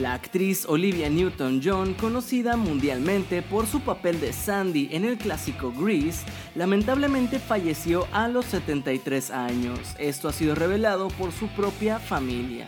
La actriz Olivia Newton-John, conocida mundialmente por su papel de Sandy en el clásico Grease, lamentablemente falleció a los 73 años. Esto ha sido revelado por su propia familia.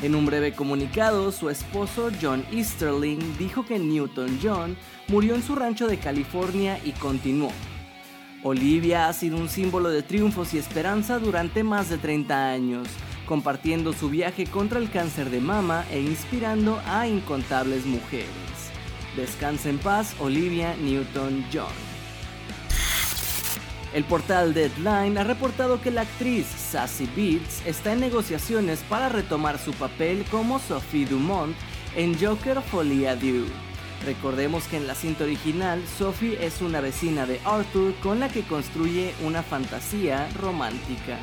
En un breve comunicado, su esposo John Easterling dijo que Newton-John murió en su rancho de California y continuó. Olivia ha sido un símbolo de triunfos y esperanza durante más de 30 años, compartiendo su viaje contra el cáncer de mama e inspirando a incontables mujeres. Descansa en paz, Olivia Newton-John. El portal Deadline ha reportado que la actriz Sassy Beats está en negociaciones para retomar su papel como Sophie Dumont en Joker Folie à. Recordemos que en la cinta original, Sophie es una vecina de Arthur con la que construye una fantasía romántica.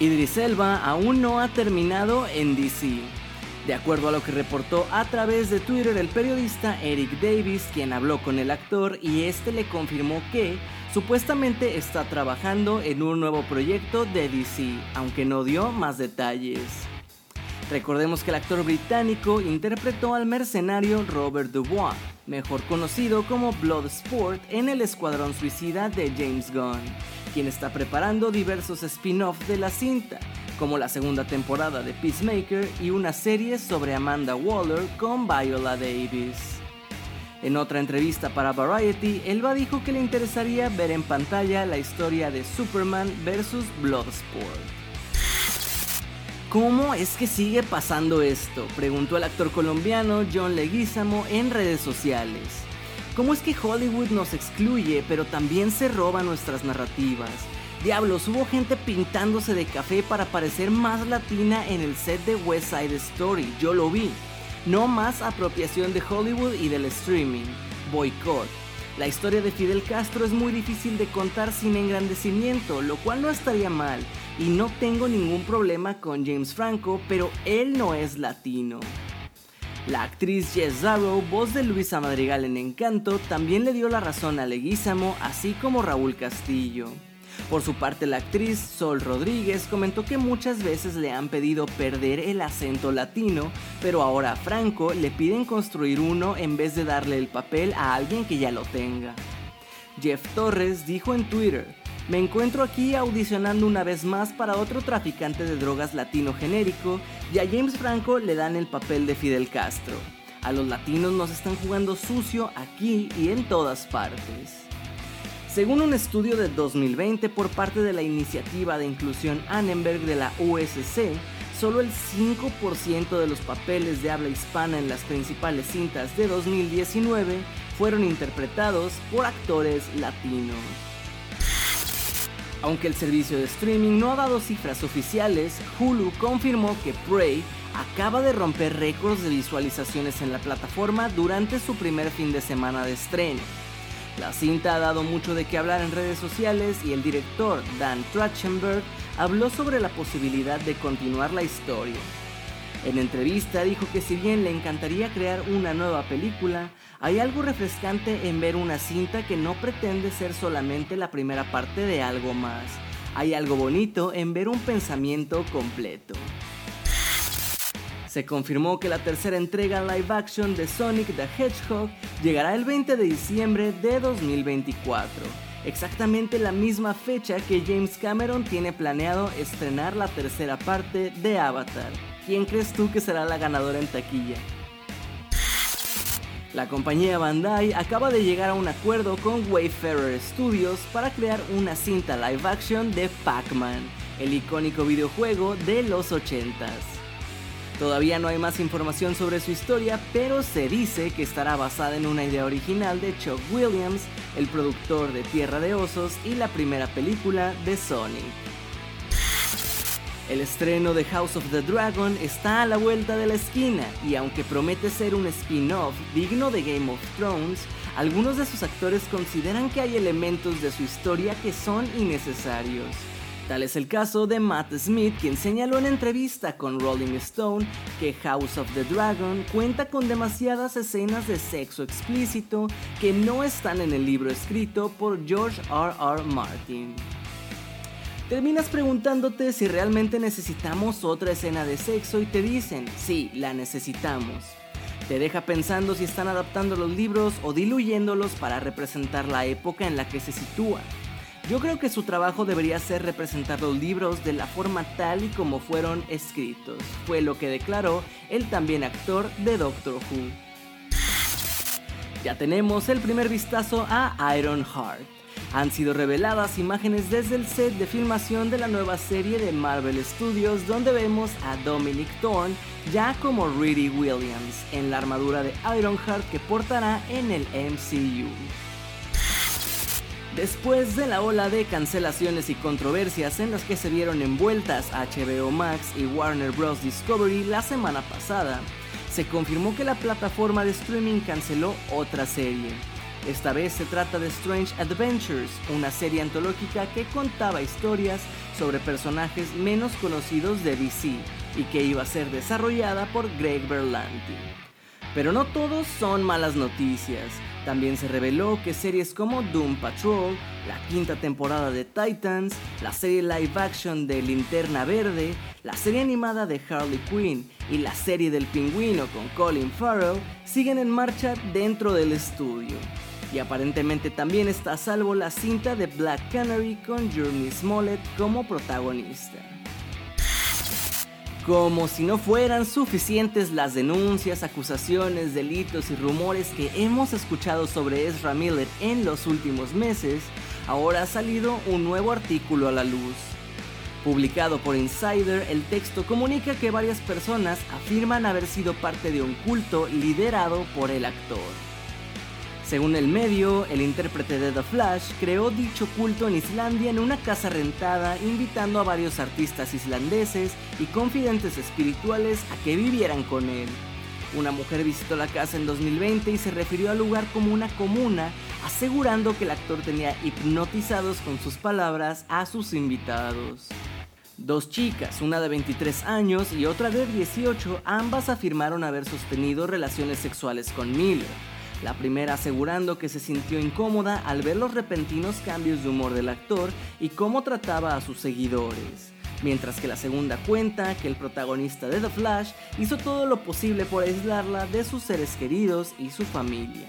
Idris Elba aún no ha terminado en DC. De acuerdo a lo que reportó a través de Twitter el periodista Eric Davis, quien habló con el actor y este le confirmó que supuestamente está trabajando en un nuevo proyecto de DC, aunque no dio más detalles. Recordemos que el actor británico interpretó al mercenario Robert Dubois, mejor conocido como Bloodsport en el Escuadrón Suicida de James Gunn, quien está preparando diversos spin-offs de la cinta, como la segunda temporada de Peacemaker y una serie sobre Amanda Waller con Viola Davis. En otra entrevista para Variety, Elba dijo que le interesaría ver en pantalla la historia de Superman vs. Bloodsport. ¿Cómo es que sigue pasando esto? Preguntó el actor colombiano John Leguizamo en redes sociales. ¿Cómo es que Hollywood nos excluye pero también se roba nuestras narrativas? Diablos, hubo gente pintándose de café para parecer más latina en el set de West Side Story, yo lo vi. No más apropiación de Hollywood y del streaming. Boycott. La historia de Fidel Castro es muy difícil de contar sin engrandecimiento, lo cual no estaría mal, y no tengo ningún problema con James Franco, pero él no es latino. La actriz Jess Darrow, voz de Luisa Madrigal en Encanto, también le dio la razón a Leguízamo, así como Raúl Castillo. Por su parte, la actriz Sol Rodríguez comentó que muchas veces le han pedido perder el acento latino, pero ahora a Franco le piden construir uno en vez de darle el papel a alguien que ya lo tenga. Jeff Torres dijo en Twitter, me encuentro aquí audicionando una vez más para otro traficante de drogas latino genérico y a James Franco le dan el papel de Fidel Castro. A los latinos nos están jugando sucio aquí y en todas partes. Según un estudio de 2020 por parte de la Iniciativa de Inclusión Annenberg de la USC, solo el 5% de los papeles de habla hispana en las principales cintas de 2019 fueron interpretados por actores latinos. Aunque el servicio de streaming no ha dado cifras oficiales, Hulu confirmó que Prey acaba de romper récords de visualizaciones en la plataforma durante su primer fin de semana de estreno. La cinta ha dado mucho de qué hablar en redes sociales y el director Dan Trachtenberg habló sobre la posibilidad de continuar la historia. En entrevista dijo que si bien le encantaría crear una nueva película, hay algo refrescante en ver una cinta que no pretende ser solamente la primera parte de algo más. Hay algo bonito en ver un pensamiento completo. Se confirmó que la tercera entrega live action de Sonic the Hedgehog llegará el 20 de diciembre de 2024, exactamente la misma fecha que James Cameron tiene planeado estrenar la tercera parte de Avatar. ¿Quién crees tú que será la ganadora en taquilla? La compañía Bandai acaba de llegar a un acuerdo con Wayfarer Studios para crear una cinta live action de Pac-Man, el icónico videojuego de los 80s. Todavía no hay más información sobre su historia, pero se dice que estará basada en una idea original de Chuck Williams, el productor de Tierra de Osos y la primera película de Sonic. El estreno de House of the Dragon está a la vuelta de la esquina y aunque promete ser un spin-off digno de Game of Thrones, algunos de sus actores consideran que hay elementos de su historia que son innecesarios. Tal es el caso de Matt Smith, quien señaló en entrevista con Rolling Stone que House of the Dragon cuenta con demasiadas escenas de sexo explícito que no están en el libro escrito por George R. R. Martin. Terminas preguntándote si realmente necesitamos otra escena de sexo y te dicen, sí, la necesitamos. Te deja pensando si están adaptando los libros o diluyéndolos para representar la época en la que se sitúa. Yo creo que su trabajo debería ser representar los libros de la forma tal y como fueron escritos, fue lo que declaró el también actor de Doctor Who. Ya tenemos el primer vistazo a Iron Heart. Han sido reveladas imágenes desde el set de filmación de la nueva serie de Marvel Studios donde vemos a Dominic Thorne ya como Riri Williams en la armadura de Ironheart que portará en el MCU. Después de la ola de cancelaciones y controversias en las que se vieron envueltas HBO Max y Warner Bros. Discovery la semana pasada, se confirmó que la plataforma de streaming canceló otra serie. Esta vez se trata de Strange Adventures, una serie antológica que contaba historias sobre personajes menos conocidos de DC y que iba a ser desarrollada por Greg Berlanti. Pero no todos son malas noticias. También se reveló que series como Doom Patrol, la quinta temporada de Titans, la serie live action de Linterna Verde, la serie animada de Harley Quinn y la serie del pingüino con Colin Farrell siguen en marcha dentro del estudio. Y aparentemente también está a salvo la cinta de Black Canary con Journey Smollett como protagonista. Como si no fueran suficientes las denuncias, acusaciones, delitos y rumores que hemos escuchado sobre Ezra Miller en los últimos meses, ahora ha salido un nuevo artículo a la luz. Publicado por Insider, el texto comunica que varias personas afirman haber sido parte de un culto liderado por el actor. Según el medio, el intérprete de The Flash creó dicho culto en Islandia en una casa rentada, invitando a varios artistas islandeses y confidentes espirituales a que vivieran con él. Una mujer visitó la casa en 2020 y se refirió al lugar como una comuna, asegurando que el actor tenía hipnotizados con sus palabras a sus invitados. Dos chicas, una de 23 años y otra de 18, ambas afirmaron haber sostenido relaciones sexuales con Miller la primera asegurando que se sintió incómoda al ver los repentinos cambios de humor del actor y cómo trataba a sus seguidores, mientras que la segunda cuenta que el protagonista de The Flash hizo todo lo posible por aislarla de sus seres queridos y su familia.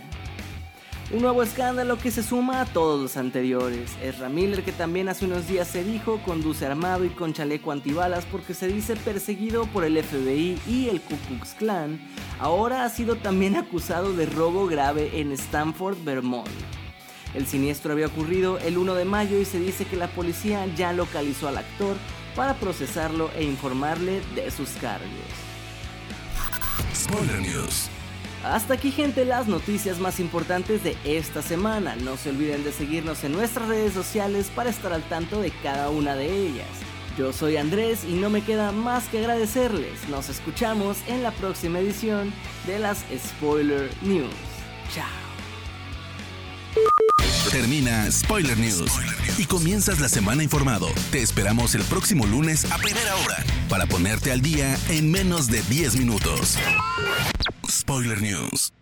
Un nuevo escándalo que se suma a todos los anteriores. Ezra Miller, que también hace unos días se dijo, conduce armado y con chaleco antibalas porque se dice perseguido por el FBI y el Ku Klux Klan, ahora ha sido también acusado de robo grave en Stanford, Vermont. El siniestro había ocurrido el 1 de mayo y se dice que la policía ya localizó al actor para procesarlo e informarle de sus cargos. News. Hasta aquí gente las noticias más importantes de esta semana. No se olviden de seguirnos en nuestras redes sociales para estar al tanto de cada una de ellas. Yo soy Andrés y no me queda más que agradecerles. Nos escuchamos en la próxima edición de las Spoiler News. Chao. Termina Spoiler News y comienzas la semana informado. Te esperamos el próximo lunes a primera hora para ponerte al día en menos de 10 minutos. Spoiler News.